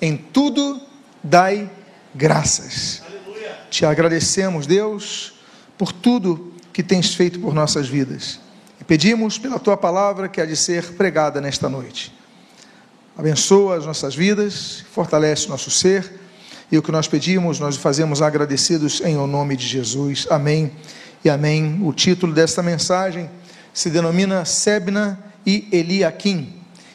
Em tudo dai graças. Aleluia. Te agradecemos, Deus, por tudo que tens feito por nossas vidas. E pedimos pela tua palavra que há de ser pregada nesta noite. Abençoa as nossas vidas, fortalece nosso ser. E o que nós pedimos, nós fazemos agradecidos em o nome de Jesus. Amém e amém. O título desta mensagem se denomina Sebna e Eliakim.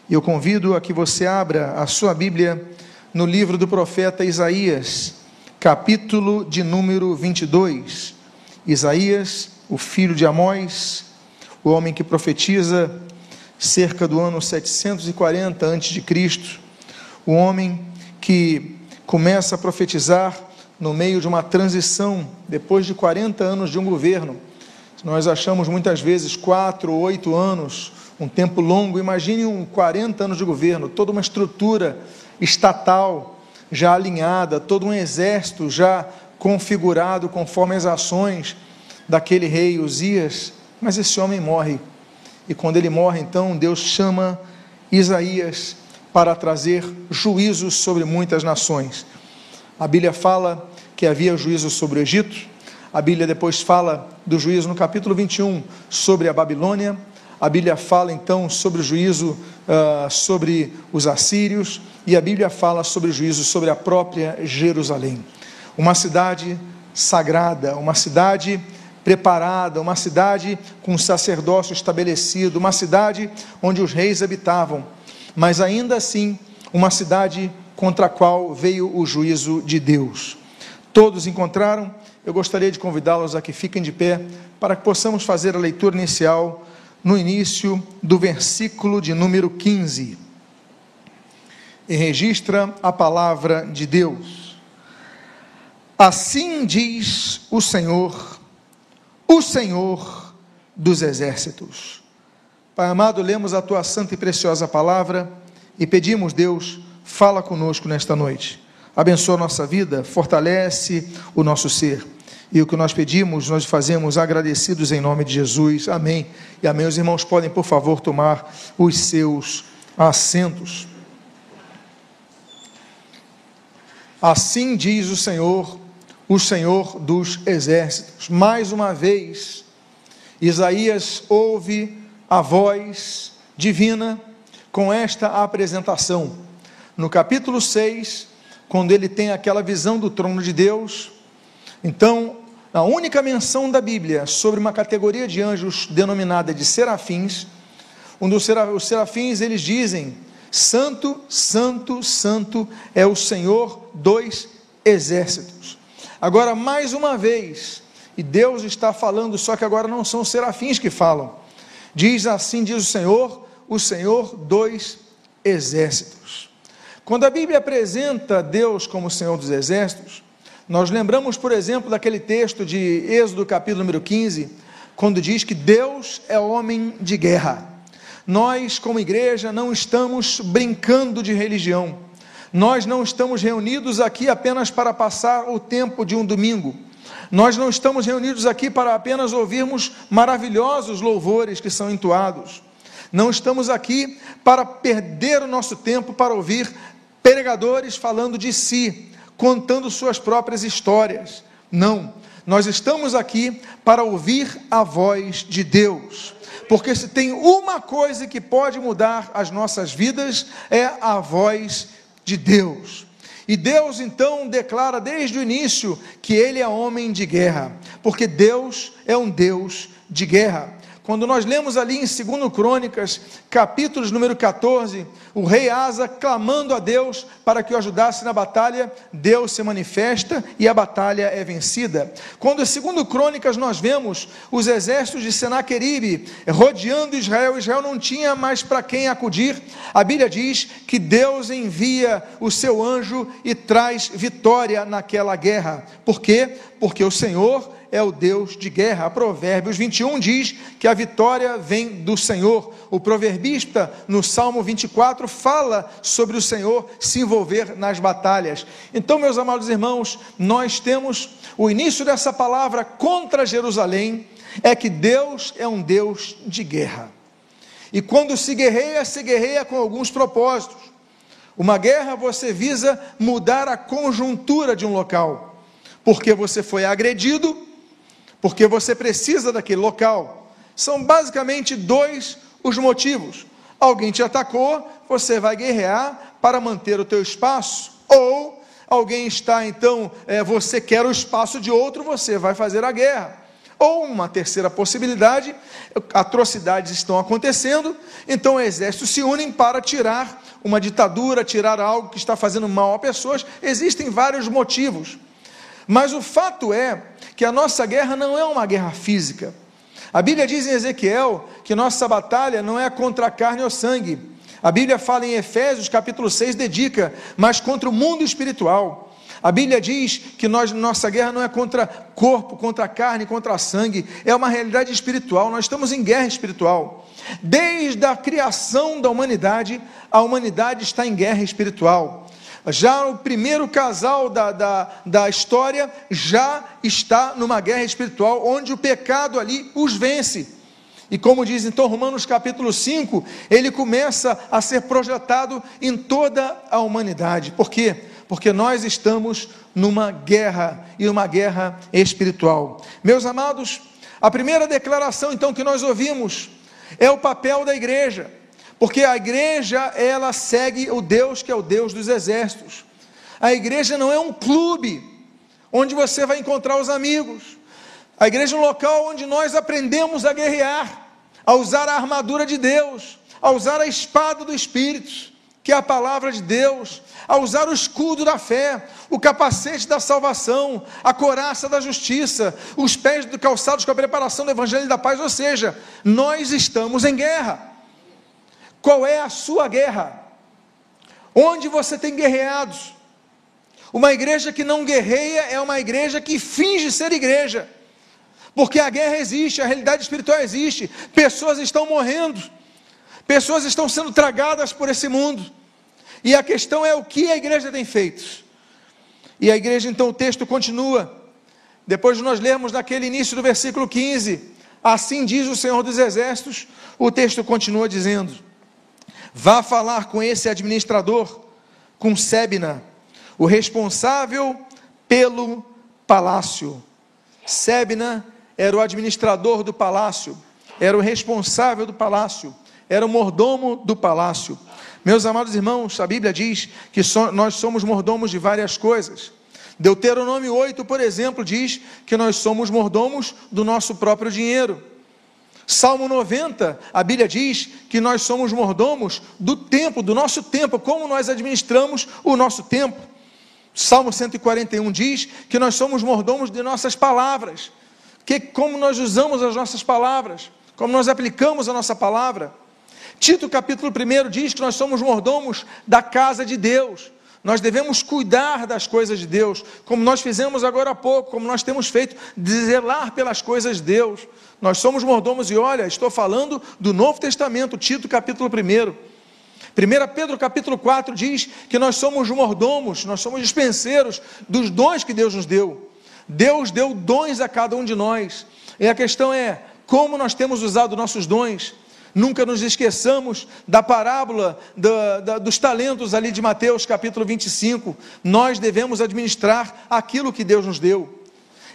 Eu convido a que você abra a sua Bíblia no livro do profeta Isaías, capítulo de número 22. Isaías, o filho de Amós, o homem que profetiza cerca do ano 740 a.C., o homem que começa a profetizar no meio de uma transição, depois de 40 anos de um governo. Nós achamos muitas vezes quatro oito anos um tempo longo. Imagine um 40 anos de governo, toda uma estrutura estatal já alinhada, todo um exército já configurado conforme as ações daquele rei Uzias. Mas esse homem morre. E quando ele morre, então Deus chama Isaías para trazer juízos sobre muitas nações. A Bíblia fala que havia juízo sobre o Egito, a Bíblia depois fala do juízo no capítulo 21 sobre a Babilônia, a Bíblia fala então sobre o juízo uh, sobre os assírios, e a Bíblia fala sobre o juízo sobre a própria Jerusalém. Uma cidade sagrada, uma cidade preparada, uma cidade com sacerdócio estabelecido, uma cidade onde os reis habitavam, mas ainda assim uma cidade contra a qual veio o juízo de Deus. Todos encontraram? Eu gostaria de convidá-los a que fiquem de pé para que possamos fazer a leitura inicial no início do versículo de número 15. E registra a palavra de Deus. Assim diz o Senhor, o Senhor dos exércitos. Pai amado, lemos a tua santa e preciosa palavra e pedimos, Deus, fala conosco nesta noite. Abençoa a nossa vida, fortalece o nosso ser. E o que nós pedimos, nós fazemos agradecidos em nome de Jesus. Amém. E amém. Os irmãos podem, por favor, tomar os seus assentos. Assim diz o Senhor, o Senhor dos exércitos. Mais uma vez, Isaías ouve a voz divina com esta apresentação. No capítulo 6, quando ele tem aquela visão do trono de Deus, então a única menção da Bíblia sobre uma categoria de anjos denominada de serafins, dos os serafins eles dizem: Santo, Santo, Santo é o Senhor dos exércitos. Agora, mais uma vez, e Deus está falando, só que agora não são os serafins que falam. Diz assim: diz o Senhor, o Senhor dos exércitos. Quando a Bíblia apresenta Deus como o Senhor dos exércitos, nós lembramos, por exemplo, daquele texto de Êxodo, capítulo número 15, quando diz que Deus é homem de guerra. Nós, como igreja, não estamos brincando de religião. Nós não estamos reunidos aqui apenas para passar o tempo de um domingo. Nós não estamos reunidos aqui para apenas ouvirmos maravilhosos louvores que são entoados. Não estamos aqui para perder o nosso tempo para ouvir pregadores falando de si, contando suas próprias histórias. Não, nós estamos aqui para ouvir a voz de Deus. Porque se tem uma coisa que pode mudar as nossas vidas, é a voz de Deus. E Deus então declara desde o início que Ele é homem de guerra, porque Deus é um Deus de guerra. Quando nós lemos ali em 2 Crônicas, capítulos número 14, o rei Asa clamando a Deus para que o ajudasse na batalha, Deus se manifesta e a batalha é vencida. Quando em 2 Crônicas nós vemos os exércitos de Senaqueribe rodeando Israel, Israel não tinha mais para quem acudir, a Bíblia diz que Deus envia o seu anjo e traz vitória naquela guerra. Por quê? Porque o Senhor é o Deus de guerra. Provérbios 21 diz que a vitória vem do Senhor. O proverbista, no Salmo 24, fala sobre o Senhor se envolver nas batalhas. Então, meus amados irmãos, nós temos o início dessa palavra contra Jerusalém, é que Deus é um Deus de guerra. E quando se guerreia, se guerreia com alguns propósitos. Uma guerra você visa mudar a conjuntura de um local, porque você foi agredido, porque você precisa daquele local. São basicamente dois os motivos. Alguém te atacou, você vai guerrear para manter o teu espaço, ou alguém está então, é, você quer o espaço de outro, você vai fazer a guerra. Ou uma terceira possibilidade, atrocidades estão acontecendo, então o exército se unem para tirar uma ditadura, tirar algo que está fazendo mal a pessoas. Existem vários motivos. Mas o fato é que a nossa guerra não é uma guerra física. A Bíblia diz em Ezequiel que nossa batalha não é contra a carne ou sangue. A Bíblia fala em Efésios, capítulo 6, dedica, mas contra o mundo espiritual. A Bíblia diz que nós, nossa guerra não é contra corpo, contra carne, contra sangue, é uma realidade espiritual. Nós estamos em guerra espiritual. Desde a criação da humanidade, a humanidade está em guerra espiritual. Já o primeiro casal da, da, da história já está numa guerra espiritual, onde o pecado ali os vence. E como diz então Romanos capítulo 5, ele começa a ser projetado em toda a humanidade. Por quê? porque nós estamos numa guerra e uma guerra espiritual. Meus amados, a primeira declaração então que nós ouvimos é o papel da igreja, porque a igreja ela segue o Deus que é o Deus dos exércitos. A igreja não é um clube onde você vai encontrar os amigos. A igreja é um local onde nós aprendemos a guerrear, a usar a armadura de Deus, a usar a espada do Espírito que é a palavra de Deus, a usar o escudo da fé, o capacete da salvação, a coraça da justiça, os pés do calçados com a preparação do evangelho da paz, ou seja, nós estamos em guerra. Qual é a sua guerra? Onde você tem guerreados? Uma igreja que não guerreia é uma igreja que finge ser igreja. Porque a guerra existe, a realidade espiritual existe, pessoas estão morrendo Pessoas estão sendo tragadas por esse mundo. E a questão é o que a igreja tem feito. E a igreja, então, o texto continua. Depois de nós lermos naquele início do versículo 15, assim diz o Senhor dos Exércitos, o texto continua dizendo: Vá falar com esse administrador, com Sebna, o responsável pelo palácio. Sebna era o administrador do palácio, era o responsável do palácio era o mordomo do palácio. Meus amados irmãos, a Bíblia diz que so, nós somos mordomos de várias coisas. Deuteronômio 8, por exemplo, diz que nós somos mordomos do nosso próprio dinheiro. Salmo 90, a Bíblia diz que nós somos mordomos do tempo, do nosso tempo, como nós administramos o nosso tempo. Salmo 141 diz que nós somos mordomos de nossas palavras, que como nós usamos as nossas palavras, como nós aplicamos a nossa palavra. Tito capítulo 1 diz que nós somos mordomos da casa de Deus. Nós devemos cuidar das coisas de Deus, como nós fizemos agora há pouco, como nós temos feito, zelar pelas coisas de Deus. Nós somos mordomos, e olha, estou falando do Novo Testamento, Tito capítulo 1. 1 Pedro capítulo 4 diz que nós somos mordomos, nós somos dispenseiros dos dons que Deus nos deu. Deus deu dons a cada um de nós. E a questão é como nós temos usado nossos dons. Nunca nos esqueçamos da parábola da, da, dos talentos ali de Mateus capítulo 25. Nós devemos administrar aquilo que Deus nos deu.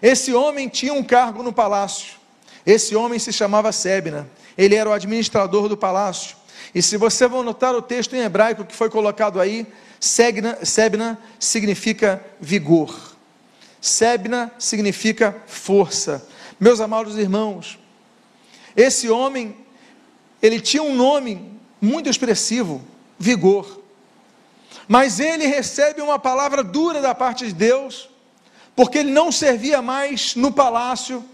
Esse homem tinha um cargo no palácio. Esse homem se chamava Sebna. Ele era o administrador do palácio. E se você for notar o texto em hebraico que foi colocado aí, Sebna, Sebna significa vigor. Sebna significa força. Meus amados irmãos, esse homem ele tinha um nome muito expressivo, vigor. Mas ele recebe uma palavra dura da parte de Deus, porque ele não servia mais no palácio,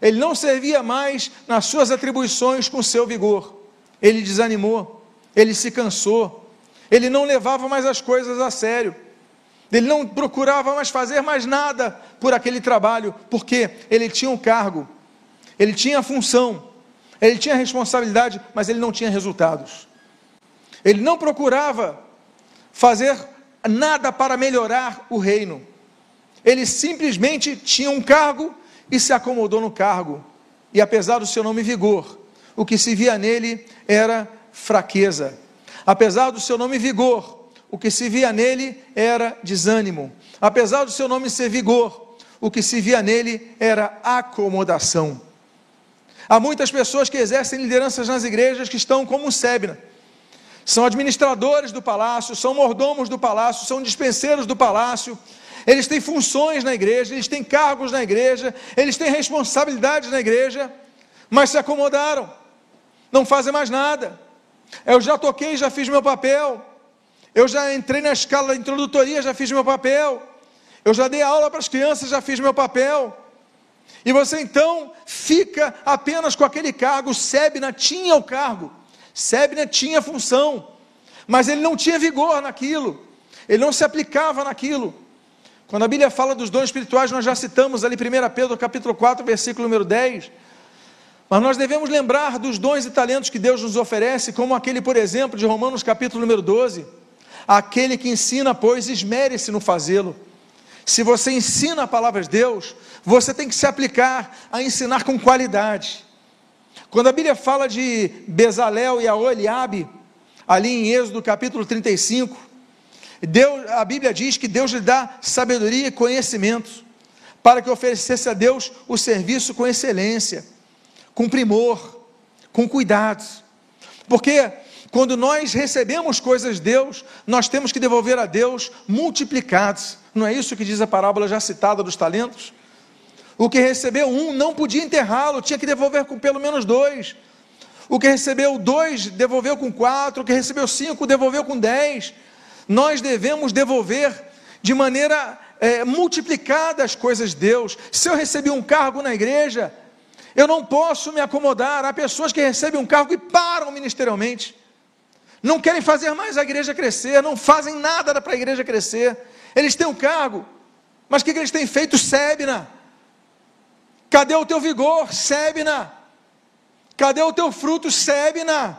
ele não servia mais nas suas atribuições com seu vigor. Ele desanimou, ele se cansou, ele não levava mais as coisas a sério. Ele não procurava mais fazer mais nada por aquele trabalho, porque ele tinha um cargo, ele tinha a função, ele tinha responsabilidade, mas ele não tinha resultados. Ele não procurava fazer nada para melhorar o reino. Ele simplesmente tinha um cargo e se acomodou no cargo. E apesar do seu nome vigor, o que se via nele era fraqueza. Apesar do seu nome vigor, o que se via nele era desânimo. Apesar do seu nome ser vigor, o que se via nele era acomodação. Há muitas pessoas que exercem lideranças nas igrejas que estão como um Sebna. São administradores do palácio, são mordomos do palácio, são dispenseiros do palácio. Eles têm funções na igreja, eles têm cargos na igreja, eles têm responsabilidades na igreja, mas se acomodaram, não fazem mais nada. Eu já toquei, já fiz meu papel. Eu já entrei na escala introdutoria, já fiz meu papel. Eu já dei aula para as crianças, já fiz meu papel. E você então fica apenas com aquele cargo. Sebna tinha o cargo, Sebna tinha função, mas ele não tinha vigor naquilo, ele não se aplicava naquilo. Quando a Bíblia fala dos dons espirituais, nós já citamos ali 1 Pedro capítulo 4, versículo número 10. Mas nós devemos lembrar dos dons e talentos que Deus nos oferece, como aquele, por exemplo, de Romanos capítulo número 12 Aquele que ensina, pois, esmere-se no fazê-lo. Se você ensina a palavra de Deus, você tem que se aplicar a ensinar com qualidade. Quando a Bíblia fala de Bezalel e Aoliabe, ali em Êxodo capítulo 35, Deus, a Bíblia diz que Deus lhe dá sabedoria e conhecimento para que oferecesse a Deus o serviço com excelência, com primor, com cuidado. Porque quando nós recebemos coisas de Deus, nós temos que devolver a Deus multiplicados. Não é isso que diz a parábola já citada dos talentos? O que recebeu um não podia enterrá-lo, tinha que devolver com pelo menos dois. O que recebeu dois, devolveu com quatro. O que recebeu cinco, devolveu com dez. Nós devemos devolver de maneira é, multiplicada as coisas de Deus. Se eu recebi um cargo na igreja, eu não posso me acomodar. Há pessoas que recebem um cargo e param ministerialmente não querem fazer mais a igreja crescer, não fazem nada para a igreja crescer. Eles têm um cargo, mas o que, que eles têm feito? Sebna. Cadê o teu vigor? Sebna. Cadê o teu fruto? Sebna.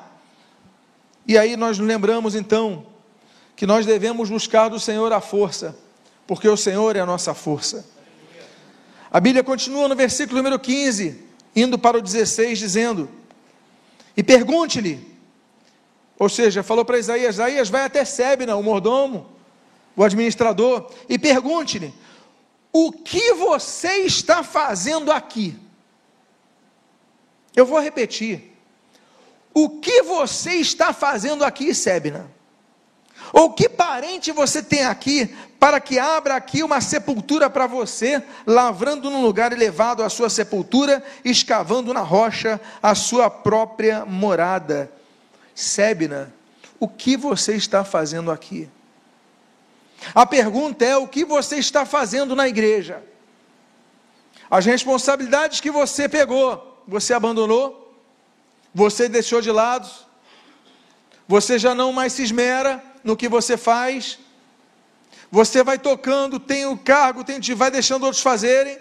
E aí nós lembramos então que nós devemos buscar do Senhor a força, porque o Senhor é a nossa força. A Bíblia continua no versículo número 15, indo para o 16, dizendo: E pergunte-lhe, ou seja, falou para Isaías: Isaías, vai até Sebna, o mordomo, o administrador, e pergunte-lhe: o que você está fazendo aqui? Eu vou repetir. O que você está fazendo aqui, Sebna? Ou que parente você tem aqui para que abra aqui uma sepultura para você, lavrando num lugar elevado a sua sepultura, escavando na rocha a sua própria morada? Sebna, o que você está fazendo aqui? A pergunta é: o que você está fazendo na igreja? As responsabilidades que você pegou, você abandonou? Você deixou de lado? Você já não mais se esmera no que você faz? Você vai tocando, tem o cargo, tem, vai deixando outros fazerem?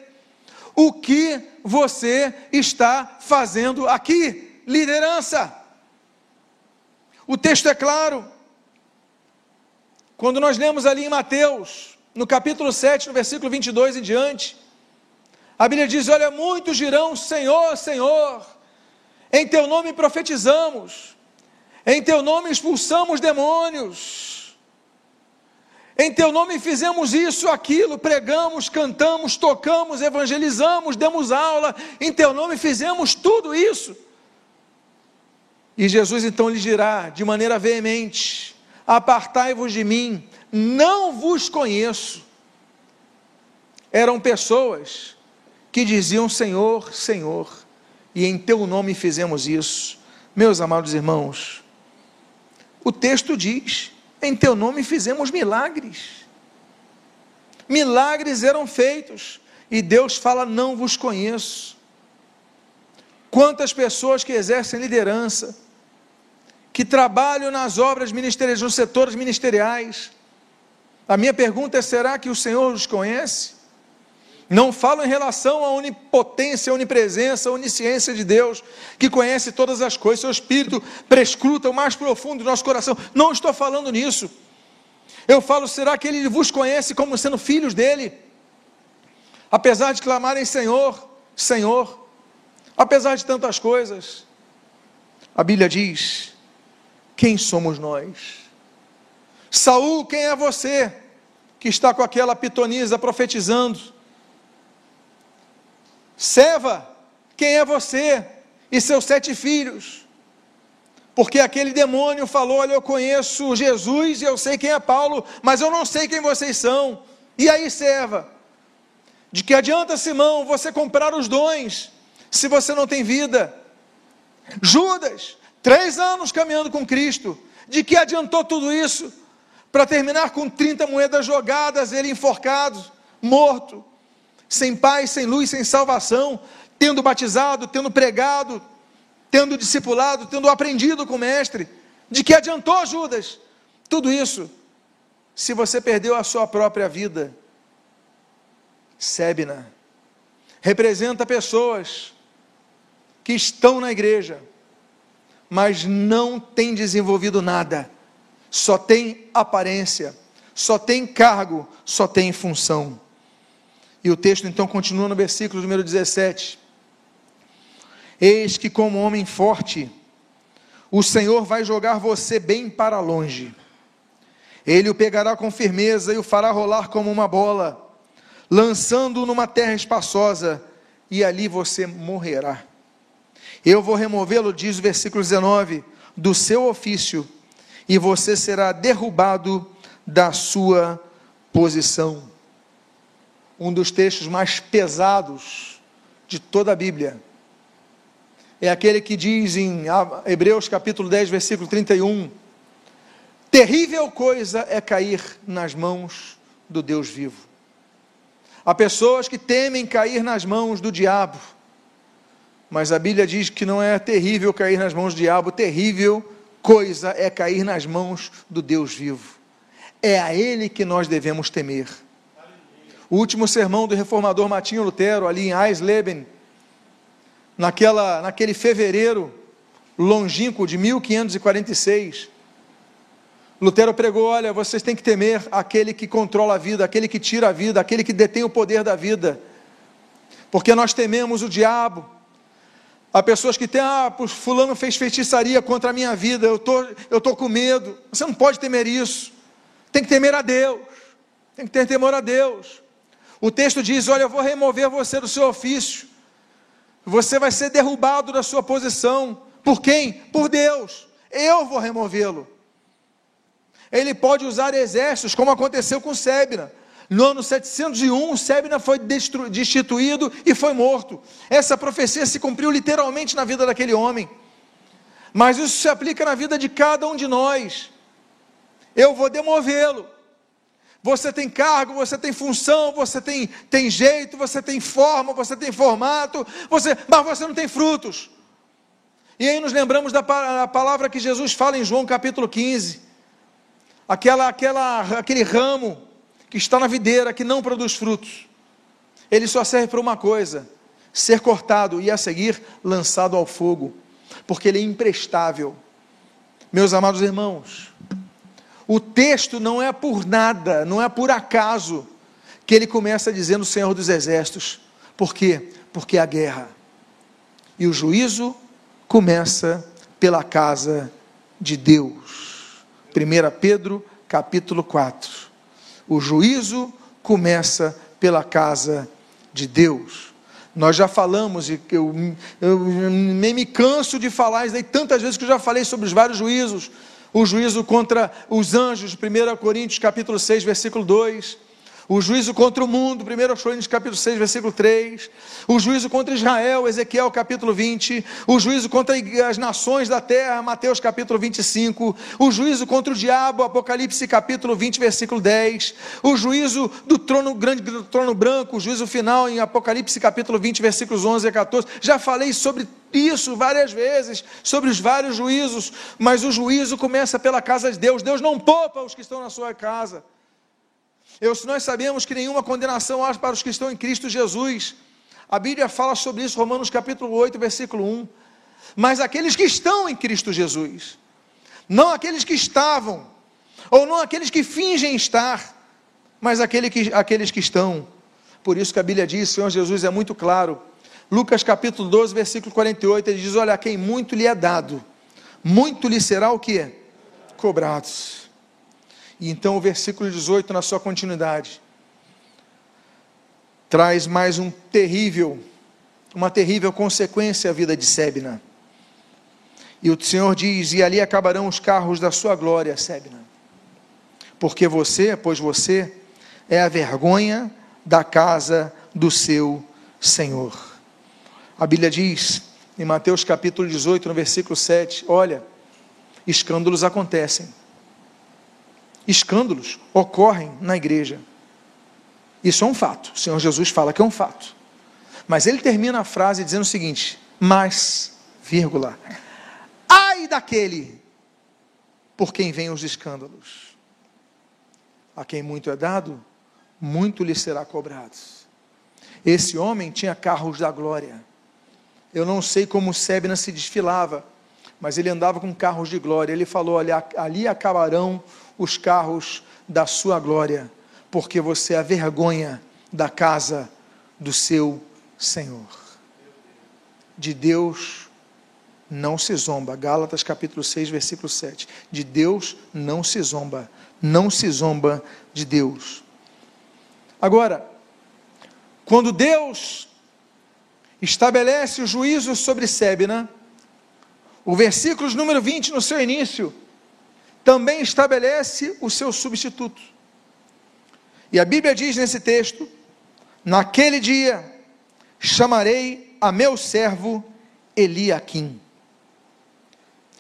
O que você está fazendo aqui? Liderança. O texto é claro. Quando nós lemos ali em Mateus, no capítulo 7, no versículo 22 em diante, a Bíblia diz: Olha, muitos dirão: Senhor, Senhor, em teu nome profetizamos, em teu nome expulsamos demônios, em teu nome fizemos isso, aquilo, pregamos, cantamos, tocamos, evangelizamos, demos aula, em teu nome fizemos tudo isso. E Jesus então lhe dirá de maneira veemente: Apartai-vos de mim, não vos conheço. Eram pessoas que diziam: Senhor, Senhor, e em teu nome fizemos isso. Meus amados irmãos, o texto diz: em teu nome fizemos milagres. Milagres eram feitos, e Deus fala: não vos conheço. Quantas pessoas que exercem liderança, que trabalham nas obras ministeriais, nos setores ministeriais. A minha pergunta é: será que o Senhor os conhece? Não falo em relação à onipotência, onipresença, onisciência de Deus, que conhece todas as coisas, seu Espírito prescruta o mais profundo do nosso coração. Não estou falando nisso. Eu falo, será que Ele vos conhece como sendo filhos dele? Apesar de clamarem Senhor, Senhor, apesar de tantas coisas, a Bíblia diz quem somos nós? Saul, quem é você que está com aquela pitonisa profetizando? Seva, quem é você e seus sete filhos? Porque aquele demônio falou: Olha, eu conheço Jesus e eu sei quem é Paulo, mas eu não sei quem vocês são. E aí, serva? De que adianta, Simão, você comprar os dons se você não tem vida? Judas, três anos caminhando com Cristo, de que adiantou tudo isso? Para terminar com 30 moedas jogadas, ele enforcado, morto, sem paz, sem luz, sem salvação, tendo batizado, tendo pregado, tendo discipulado, tendo aprendido com o Mestre. De que adiantou, Judas? Tudo isso, se você perdeu a sua própria vida Sebna representa pessoas que estão na igreja, mas não têm desenvolvido nada, só tem aparência, só tem cargo, só tem função. E o texto então continua no versículo número 17: Eis que, como homem forte, o Senhor vai jogar você bem para longe. Ele o pegará com firmeza e o fará rolar como uma bola lançando-o numa terra espaçosa, e ali você morrerá. Eu vou removê-lo, diz o versículo 19, do seu ofício, e você será derrubado da sua posição. Um dos textos mais pesados de toda a Bíblia é aquele que diz em Hebreus capítulo 10, versículo 31: Terrível coisa é cair nas mãos do Deus vivo. Há pessoas que temem cair nas mãos do diabo, mas a Bíblia diz que não é terrível cair nas mãos do diabo, terrível coisa é cair nas mãos do Deus vivo. É a Ele que nós devemos temer. O último sermão do reformador Martinho Lutero, ali em Eisleben, naquela, naquele fevereiro longínquo de 1546, Lutero pregou: olha, vocês têm que temer aquele que controla a vida, aquele que tira a vida, aquele que detém o poder da vida, porque nós tememos o diabo. Há pessoas que têm, ah, fulano fez feitiçaria contra a minha vida, eu tô, estou tô com medo. Você não pode temer isso. Tem que temer a Deus. Tem que ter temor a Deus. O texto diz: Olha, eu vou remover você do seu ofício. Você vai ser derrubado da sua posição. Por quem? Por Deus. Eu vou removê-lo. Ele pode usar exércitos, como aconteceu com Sebna. No ano 701, Sebna foi destituído e foi morto. Essa profecia se cumpriu literalmente na vida daquele homem. Mas isso se aplica na vida de cada um de nós. Eu vou demovê-lo. Você tem cargo, você tem função, você tem, tem jeito, você tem forma, você tem formato, você, mas você não tem frutos. E aí nos lembramos da palavra que Jesus fala em João capítulo 15 aquela, aquela, aquele ramo que está na videira, que não produz frutos, ele só serve para uma coisa: ser cortado e a seguir lançado ao fogo, porque ele é imprestável. Meus amados irmãos, o texto não é por nada, não é por acaso que ele começa dizendo Senhor dos Exércitos. Por quê? Porque a guerra. E o juízo começa pela casa de Deus. 1 Pedro capítulo 4. O juízo começa pela casa de Deus. Nós já falamos, e eu, eu, nem me canso de falar isso aí tantas vezes que eu já falei sobre os vários juízos. O juízo contra os anjos, 1 Coríntios capítulo 6, versículo 2 o juízo contra o mundo, 1 Coríntios capítulo 6, versículo 3, o juízo contra Israel, Ezequiel capítulo 20, o juízo contra as nações da terra, Mateus capítulo 25, o juízo contra o diabo, Apocalipse capítulo 20, versículo 10, o juízo do trono grande, do trono branco, o juízo final em Apocalipse capítulo 20, versículos 11 a 14, já falei sobre isso várias vezes, sobre os vários juízos, mas o juízo começa pela casa de Deus, Deus não poupa os que estão na sua casa, eu, nós sabemos que nenhuma condenação há para os que estão em Cristo Jesus. A Bíblia fala sobre isso, Romanos capítulo 8, versículo 1. Mas aqueles que estão em Cristo Jesus, não aqueles que estavam, ou não aqueles que fingem estar, mas aquele que, aqueles que estão. Por isso que a Bíblia diz, Senhor Jesus é muito claro. Lucas capítulo 12, versículo 48, ele diz: Olha, quem muito lhe é dado, muito lhe será o que? Cobrados. E então o versículo 18, na sua continuidade, traz mais um terrível, uma terrível consequência à vida de Sebna. E o Senhor diz: E ali acabarão os carros da sua glória, Sebna. Porque você, pois você, é a vergonha da casa do seu Senhor. A Bíblia diz, em Mateus capítulo 18, no versículo 7, olha, escândalos acontecem. Escândalos ocorrem na igreja. Isso é um fato. O Senhor Jesus fala que é um fato. Mas ele termina a frase dizendo o seguinte: mas, vírgula, ai daquele por quem vêm os escândalos. A quem muito é dado, muito lhe será cobrado. Esse homem tinha carros da glória. Eu não sei como Sebna se desfilava, mas ele andava com carros de glória. Ele falou: Olha, ali acabarão os carros da sua glória, porque você é a vergonha da casa do seu Senhor. De Deus não se zomba. Gálatas capítulo 6, versículo 7. De Deus não se zomba. Não se zomba de Deus. Agora, quando Deus estabelece o juízo sobre Sebna, o versículo número 20, no seu início, também estabelece o seu substituto. E a Bíblia diz nesse texto: Naquele dia chamarei a meu servo Eliaquim.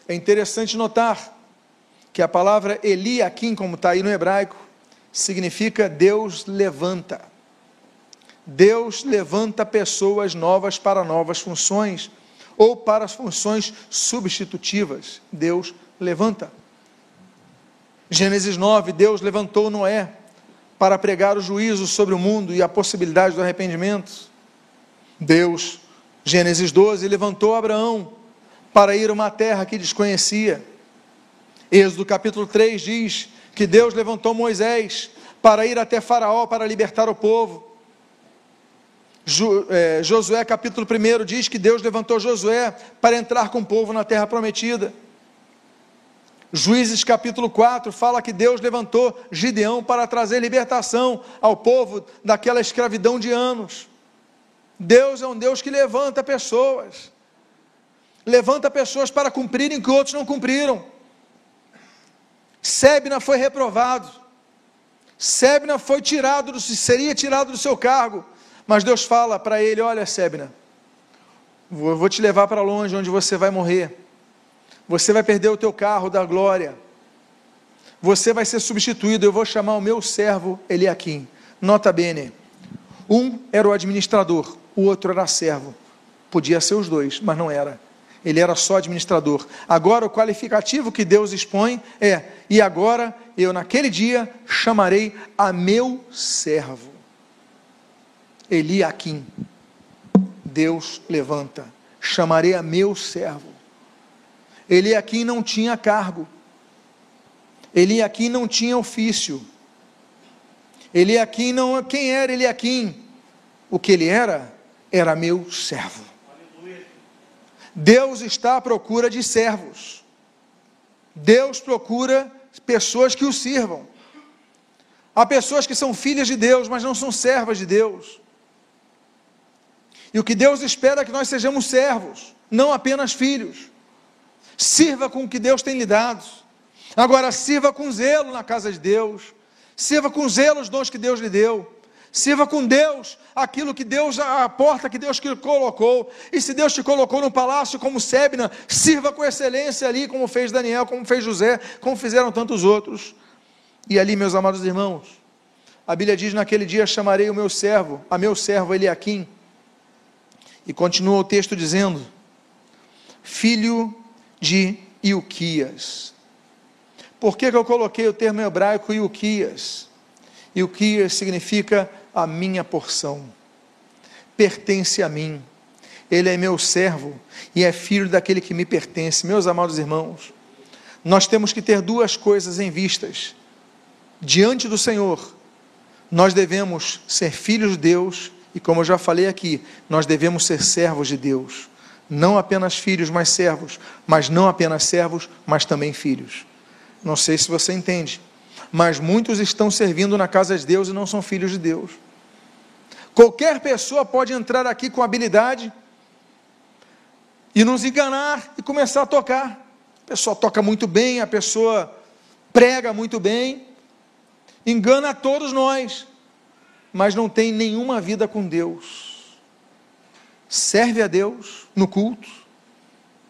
É interessante notar que a palavra Eliaquim, como está aí no hebraico, significa Deus levanta. Deus levanta pessoas novas para novas funções ou para as funções substitutivas. Deus levanta. Gênesis 9, Deus levantou Noé para pregar o juízo sobre o mundo e a possibilidade do arrependimento. Deus, Gênesis 12, levantou Abraão para ir a uma terra que desconhecia. Êxodo capítulo 3 diz que Deus levantou Moisés para ir até Faraó para libertar o povo. É, Josué capítulo 1 diz que Deus levantou Josué para entrar com o povo na terra prometida. Juízes capítulo 4 fala que Deus levantou Gideão para trazer libertação ao povo daquela escravidão de anos. Deus é um Deus que levanta pessoas, levanta pessoas para cumprirem o que outros não cumpriram. Sebna foi reprovado. Sebna foi tirado, do, seria tirado do seu cargo. Mas Deus fala para ele: Olha, Sebna, eu vou te levar para longe, onde você vai morrer. Você vai perder o teu carro da glória. Você vai ser substituído. Eu vou chamar o meu servo Eliakim. Nota bene: um era o administrador, o outro era servo. Podia ser os dois, mas não era ele era só administrador. Agora o qualificativo que Deus expõe é: e agora eu naquele dia chamarei a meu servo. Eliakim. Deus levanta. Chamarei a meu servo. Eliakim não tinha cargo. Eliakim não tinha ofício. Eliakim não. Quem era Eliakim? O que ele era? Era meu servo. Deus está à procura de servos. Deus procura pessoas que o sirvam. Há pessoas que são filhas de Deus, mas não são servas de Deus. E o que Deus espera é que nós sejamos servos, não apenas filhos. Sirva com o que Deus tem lhe dado. Agora, sirva com zelo na casa de Deus. Sirva com zelo os dons que Deus lhe deu. Sirva com Deus aquilo que Deus, a porta que Deus te colocou. E se Deus te colocou no palácio como Sebna, sirva com excelência ali, como fez Daniel, como fez José, como fizeram tantos outros. E ali, meus amados irmãos, a Bíblia diz: naquele dia chamarei o meu servo, a meu servo Eliakim. E continua o texto dizendo: filho de Ilquias. Por que, que eu coloquei o termo hebraico Ilquias? Ilquias significa a minha porção, pertence a mim. Ele é meu servo e é filho daquele que me pertence. Meus amados irmãos, nós temos que ter duas coisas em vistas. Diante do Senhor, nós devemos ser filhos de Deus e, como eu já falei aqui, nós devemos ser servos de Deus. Não apenas filhos, mas servos. Mas não apenas servos, mas também filhos. Não sei se você entende. mas muitos estão servindo na casa de Deus e não são filhos de Deus. Qualquer pessoa pode entrar aqui com habilidade e nos enganar e começar a tocar. A pessoa toca muito bem, a pessoa prega muito bem, engana a todos nós, mas não tem nenhuma vida com Deus. Serve a Deus no culto,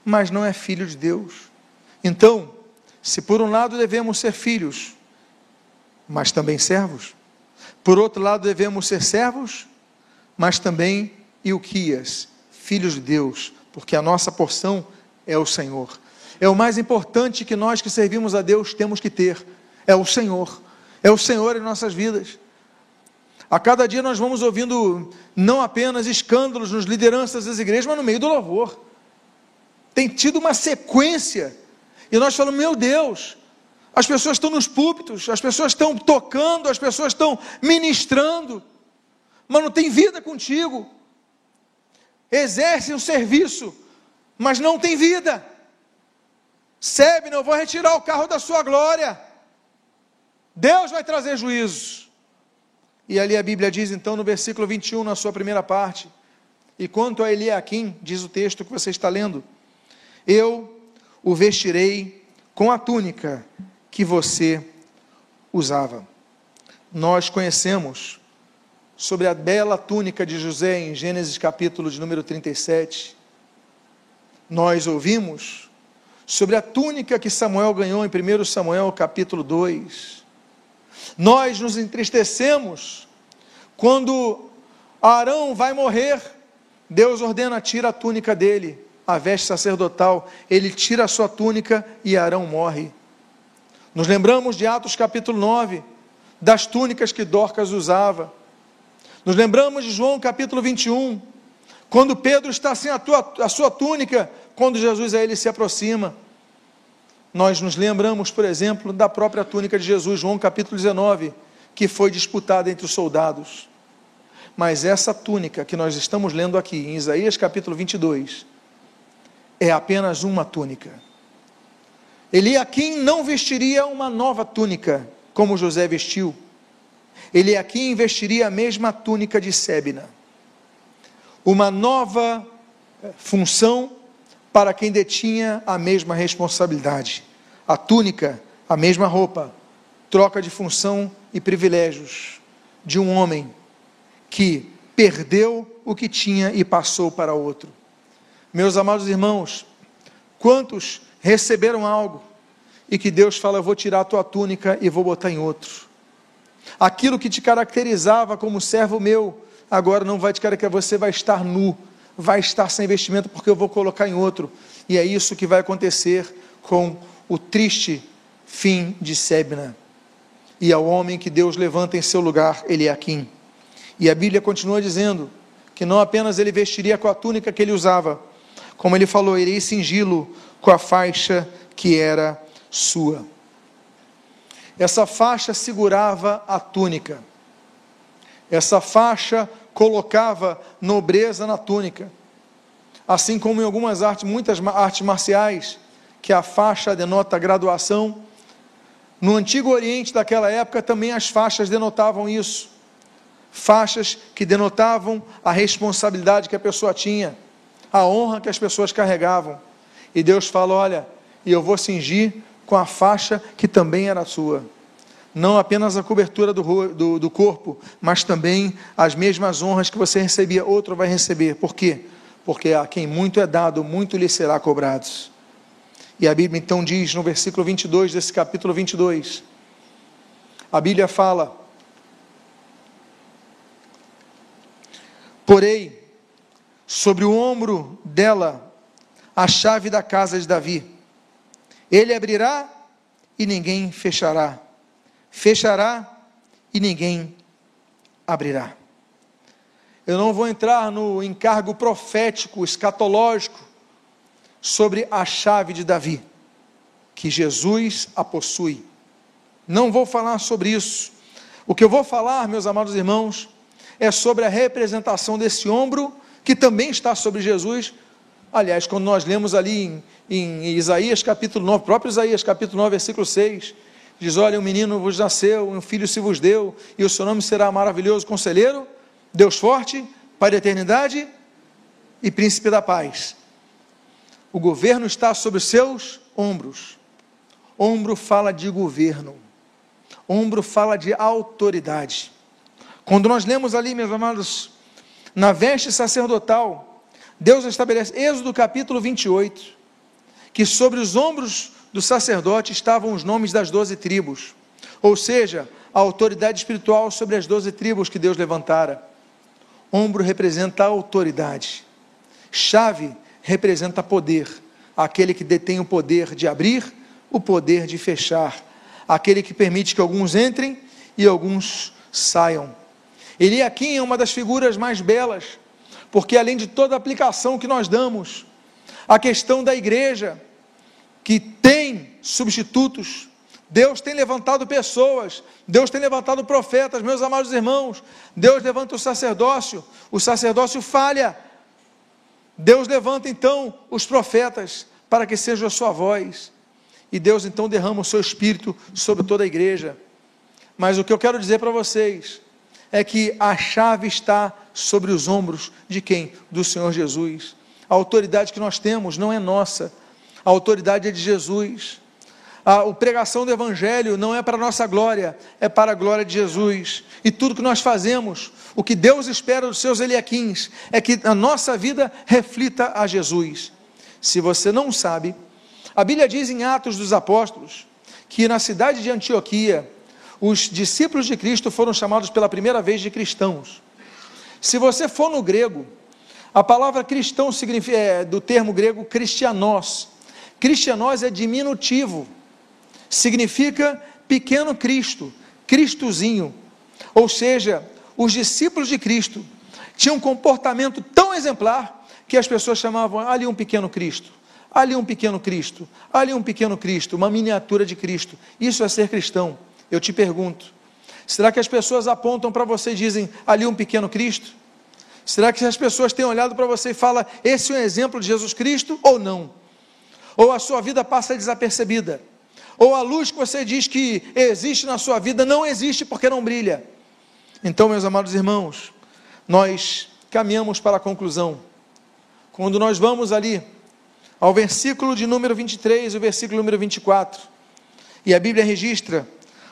mas não é filho de Deus. Então, se por um lado devemos ser filhos, mas também servos, por outro lado devemos ser servos, mas também Ilquias, filhos de Deus, porque a nossa porção é o Senhor. É o mais importante que nós que servimos a Deus temos que ter, é o Senhor. É o Senhor em nossas vidas. A cada dia nós vamos ouvindo não apenas escândalos nos lideranças das igrejas, mas no meio do louvor. Tem tido uma sequência. E nós falamos, meu Deus, as pessoas estão nos púlpitos, as pessoas estão tocando, as pessoas estão ministrando mas não tem vida contigo. Exerce o serviço, mas não tem vida. Sebe, não vou retirar o carro da sua glória. Deus vai trazer juízo. E ali a Bíblia diz então no versículo 21, na sua primeira parte: E quanto a Eliakim, diz o texto que você está lendo, eu o vestirei com a túnica que você usava. Nós conhecemos sobre a bela túnica de José em Gênesis capítulo de número 37. Nós ouvimos sobre a túnica que Samuel ganhou em 1 Samuel capítulo 2. Nós nos entristecemos quando Arão vai morrer, Deus ordena tira a túnica dele, a veste sacerdotal, ele tira a sua túnica e Arão morre. Nos lembramos de Atos capítulo 9, das túnicas que Dorcas usava nos lembramos de João capítulo 21, quando Pedro está sem a, tua, a sua túnica, quando Jesus a ele se aproxima. Nós nos lembramos, por exemplo, da própria túnica de Jesus, João capítulo 19, que foi disputada entre os soldados. Mas essa túnica que nós estamos lendo aqui, em Isaías capítulo 22, é apenas uma túnica. Eliakim não vestiria uma nova túnica, como José vestiu ele aqui investiria a mesma túnica de Sébina. Uma nova eh, função para quem detinha a mesma responsabilidade. A túnica, a mesma roupa, troca de função e privilégios de um homem que perdeu o que tinha e passou para outro. Meus amados irmãos, quantos receberam algo e que Deus fala: Eu vou tirar a tua túnica e vou botar em outro? Aquilo que te caracterizava como servo meu, agora não vai te caracterizar, você vai estar nu, vai estar sem vestimento, porque eu vou colocar em outro. E é isso que vai acontecer com o triste fim de Sebna. E ao homem que Deus levanta em seu lugar, ele é Aquim. E a Bíblia continua dizendo que não apenas ele vestiria com a túnica que ele usava, como ele falou, irei cingi-lo com a faixa que era sua. Essa faixa segurava a túnica. Essa faixa colocava nobreza na túnica. Assim como em algumas artes, muitas artes marciais, que a faixa denota graduação, no antigo Oriente daquela época também as faixas denotavam isso. Faixas que denotavam a responsabilidade que a pessoa tinha, a honra que as pessoas carregavam. E Deus fala: Olha, e eu vou cingir com a faixa que também era sua. Não apenas a cobertura do, do, do, corpo, mas também as mesmas honras que você recebia, outro vai receber. Por quê? Porque a quem muito é dado, muito lhe será cobrado. E a Bíblia então diz no versículo 22 desse capítulo 22, a Bíblia fala: Porei sobre o ombro dela a chave da casa de Davi ele abrirá e ninguém fechará. Fechará e ninguém abrirá. Eu não vou entrar no encargo profético, escatológico, sobre a chave de Davi, que Jesus a possui. Não vou falar sobre isso. O que eu vou falar, meus amados irmãos, é sobre a representação desse ombro que também está sobre Jesus, Aliás, quando nós lemos ali em, em Isaías capítulo 9, próprio Isaías capítulo 9, versículo 6, diz: Olha, um menino vos nasceu, um filho se vos deu, e o seu nome será maravilhoso conselheiro, Deus forte, Pai da eternidade e príncipe da paz. O governo está sobre os seus ombros. Ombro fala de governo. Ombro fala de autoridade. Quando nós lemos ali, meus amados, na veste sacerdotal, Deus estabelece, Êxodo capítulo 28, que sobre os ombros do sacerdote estavam os nomes das doze tribos, ou seja, a autoridade espiritual sobre as doze tribos que Deus levantara. Ombro representa a autoridade, chave representa poder, aquele que detém o poder de abrir, o poder de fechar, aquele que permite que alguns entrem e alguns saiam. Eliakim é uma das figuras mais belas, porque além de toda a aplicação que nós damos, a questão da igreja, que tem substitutos, Deus tem levantado pessoas, Deus tem levantado profetas, meus amados irmãos, Deus levanta o sacerdócio, o sacerdócio falha, Deus levanta então os profetas para que seja a sua voz, e Deus então derrama o seu espírito sobre toda a igreja. Mas o que eu quero dizer para vocês é que a chave está sobre os ombros de quem? Do Senhor Jesus. A autoridade que nós temos não é nossa, a autoridade é de Jesus. A, pregação do Evangelho não é para a nossa glória, é para a glória de Jesus. E tudo que nós fazemos, o que Deus espera dos seus Eliaquins, é que a nossa vida reflita a Jesus. Se você não sabe, a Bíblia diz em Atos dos Apóstolos que na cidade de Antioquia, os discípulos de Cristo foram chamados pela primeira vez de cristãos. Se você for no grego, a palavra cristão significa, é, do termo grego cristianos. Cristianos é diminutivo, significa pequeno Cristo, Cristozinho. Ou seja, os discípulos de Cristo tinham um comportamento tão exemplar que as pessoas chamavam ali um pequeno Cristo, ali um pequeno Cristo, ali um pequeno Cristo, uma miniatura de Cristo. Isso é ser cristão. Eu te pergunto, será que as pessoas apontam para você e dizem ali um pequeno Cristo? Será que as pessoas têm olhado para você e falam, esse é um exemplo de Jesus Cristo ou não? Ou a sua vida passa desapercebida? Ou a luz que você diz que existe na sua vida não existe porque não brilha? Então, meus amados irmãos, nós caminhamos para a conclusão. Quando nós vamos ali ao versículo de número 23 e o versículo número 24, e a Bíblia registra: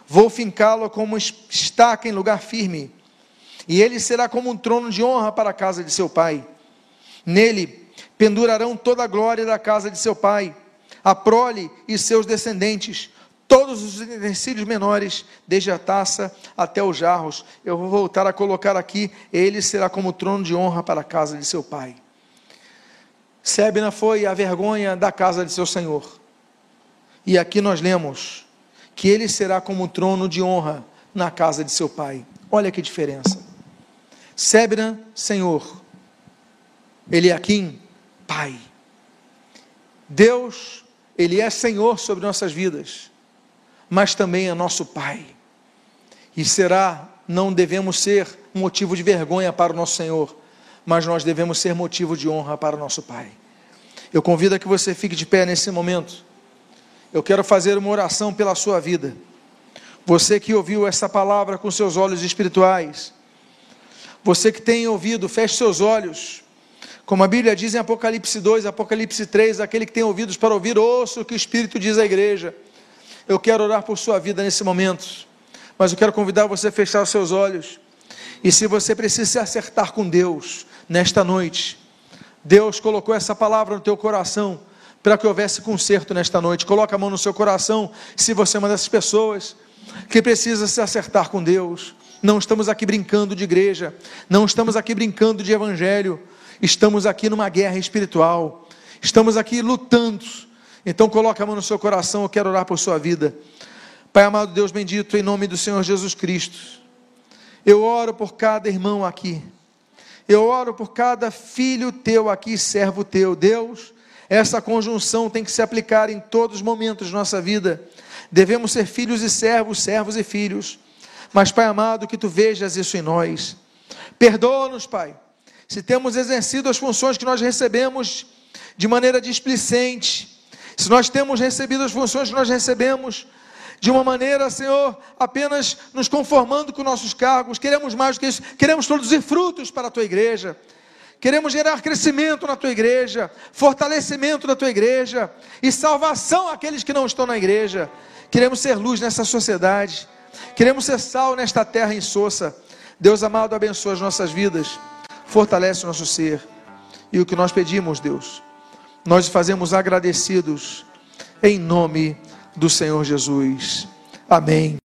Vou fincá-lo como estaca em lugar firme, e ele será como um trono de honra para a casa de seu pai. Nele pendurarão toda a glória da casa de seu pai, a prole e seus descendentes, todos os utensílios menores, desde a taça até os jarros. Eu vou voltar a colocar aqui: ele será como trono de honra para a casa de seu pai. Sebna foi a vergonha da casa de seu senhor. E aqui nós lemos que ele será como trono de honra na casa de seu pai. Olha que diferença. Sebna, Senhor. Eliakim, Pai. Deus, Ele é Senhor sobre nossas vidas mas também é nosso Pai. E será, não devemos ser motivo de vergonha para o nosso Senhor, mas nós devemos ser motivo de honra para o nosso Pai. Eu convido a que você fique de pé nesse momento. Eu quero fazer uma oração pela sua vida. Você que ouviu essa palavra com seus olhos espirituais, você que tem ouvido, feche seus olhos. Como a Bíblia diz em Apocalipse 2, Apocalipse 3, aquele que tem ouvidos para ouvir, ouça o que o Espírito diz à igreja. Eu quero orar por sua vida nesse momento, mas eu quero convidar você a fechar os seus olhos. E se você precisa se acertar com Deus nesta noite, Deus colocou essa palavra no teu coração para que houvesse conserto nesta noite. Coloque a mão no seu coração, se você é uma dessas pessoas que precisa se acertar com Deus. Não estamos aqui brincando de igreja, não estamos aqui brincando de evangelho, estamos aqui numa guerra espiritual, estamos aqui lutando então coloque a mão no seu coração, eu quero orar por sua vida. Pai amado Deus bendito, em nome do Senhor Jesus Cristo. Eu oro por cada irmão aqui. Eu oro por cada filho teu aqui, servo teu. Deus, essa conjunção tem que se aplicar em todos os momentos de nossa vida. Devemos ser filhos e servos, servos e filhos. Mas, Pai amado, que tu vejas isso em nós. Perdoa-nos, Pai, se temos exercido as funções que nós recebemos de maneira displicente, se nós temos recebido as funções que nós recebemos de uma maneira, Senhor, apenas nos conformando com nossos cargos. Queremos mais do que isso, queremos produzir frutos para a tua igreja. Queremos gerar crescimento na tua igreja, fortalecimento da tua igreja e salvação àqueles que não estão na igreja. Queremos ser luz nessa sociedade. Queremos ser sal nesta terra insossa. Deus amado, abençoa as nossas vidas, fortalece o nosso ser. E o que nós pedimos, Deus, nós fazemos agradecidos em nome do Senhor Jesus. Amém.